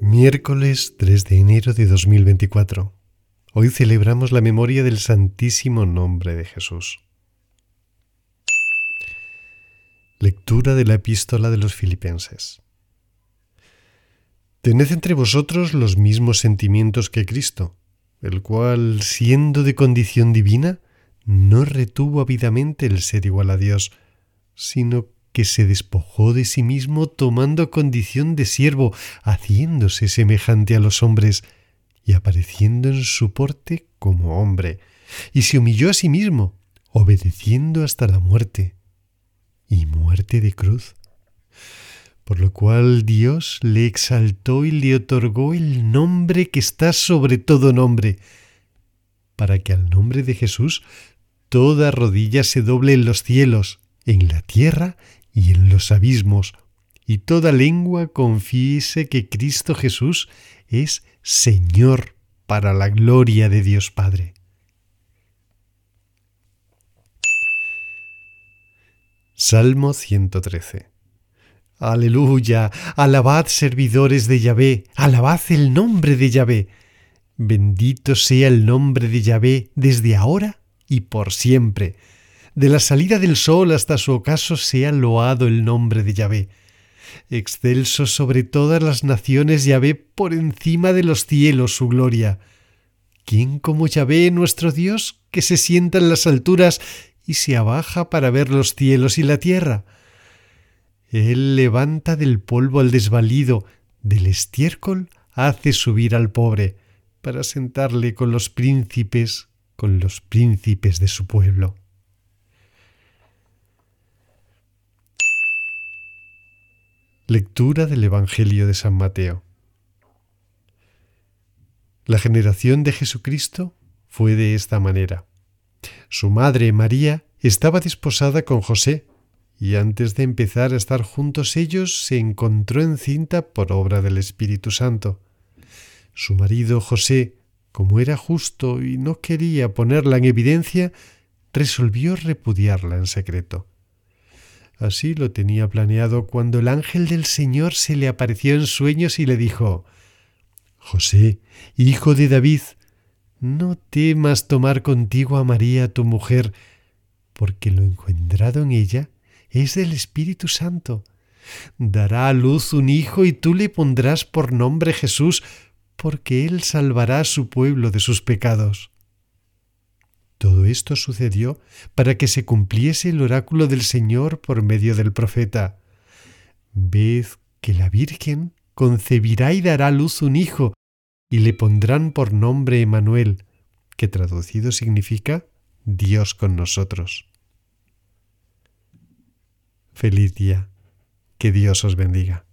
Miércoles 3 de enero de 2024. Hoy celebramos la memoria del Santísimo Nombre de Jesús. Lectura de la epístola de los Filipenses. Tened entre vosotros los mismos sentimientos que Cristo, el cual, siendo de condición divina, no retuvo avidamente el ser igual a Dios, sino que se despojó de sí mismo tomando condición de siervo, haciéndose semejante a los hombres, y apareciendo en su porte como hombre, y se humilló a sí mismo, obedeciendo hasta la muerte, y muerte de cruz. Por lo cual Dios le exaltó y le otorgó el nombre que está sobre todo nombre, para que al nombre de Jesús toda rodilla se doble en los cielos, en la tierra y en los abismos, y toda lengua confiese que Cristo Jesús es Señor para la gloria de Dios Padre. Salmo 113 Aleluya, alabad servidores de Yahvé, alabad el nombre de Yahvé. Bendito sea el nombre de Yahvé desde ahora y por siempre de la salida del sol hasta su ocaso sea loado el nombre de Yahvé. Excelso sobre todas las naciones Yahvé por encima de los cielos su gloria. ¿Quién como Yahvé nuestro Dios que se sienta en las alturas y se abaja para ver los cielos y la tierra? Él levanta del polvo al desvalido, del estiércol hace subir al pobre, para sentarle con los príncipes, con los príncipes de su pueblo. Lectura del Evangelio de San Mateo. La generación de Jesucristo fue de esta manera. Su madre María estaba desposada con José, y antes de empezar a estar juntos ellos se encontró encinta por obra del Espíritu Santo. Su marido José, como era justo y no quería ponerla en evidencia, resolvió repudiarla en secreto. Así lo tenía planeado cuando el ángel del Señor se le apareció en sueños y le dijo José, hijo de David, no temas tomar contigo a María tu mujer, porque lo engendrado en ella es del Espíritu Santo. Dará a luz un hijo y tú le pondrás por nombre Jesús, porque él salvará a su pueblo de sus pecados. Todo esto sucedió para que se cumpliese el oráculo del Señor por medio del profeta. Ved que la Virgen concebirá y dará a luz un hijo, y le pondrán por nombre Emanuel, que traducido significa Dios con nosotros. Feliz día. Que Dios os bendiga.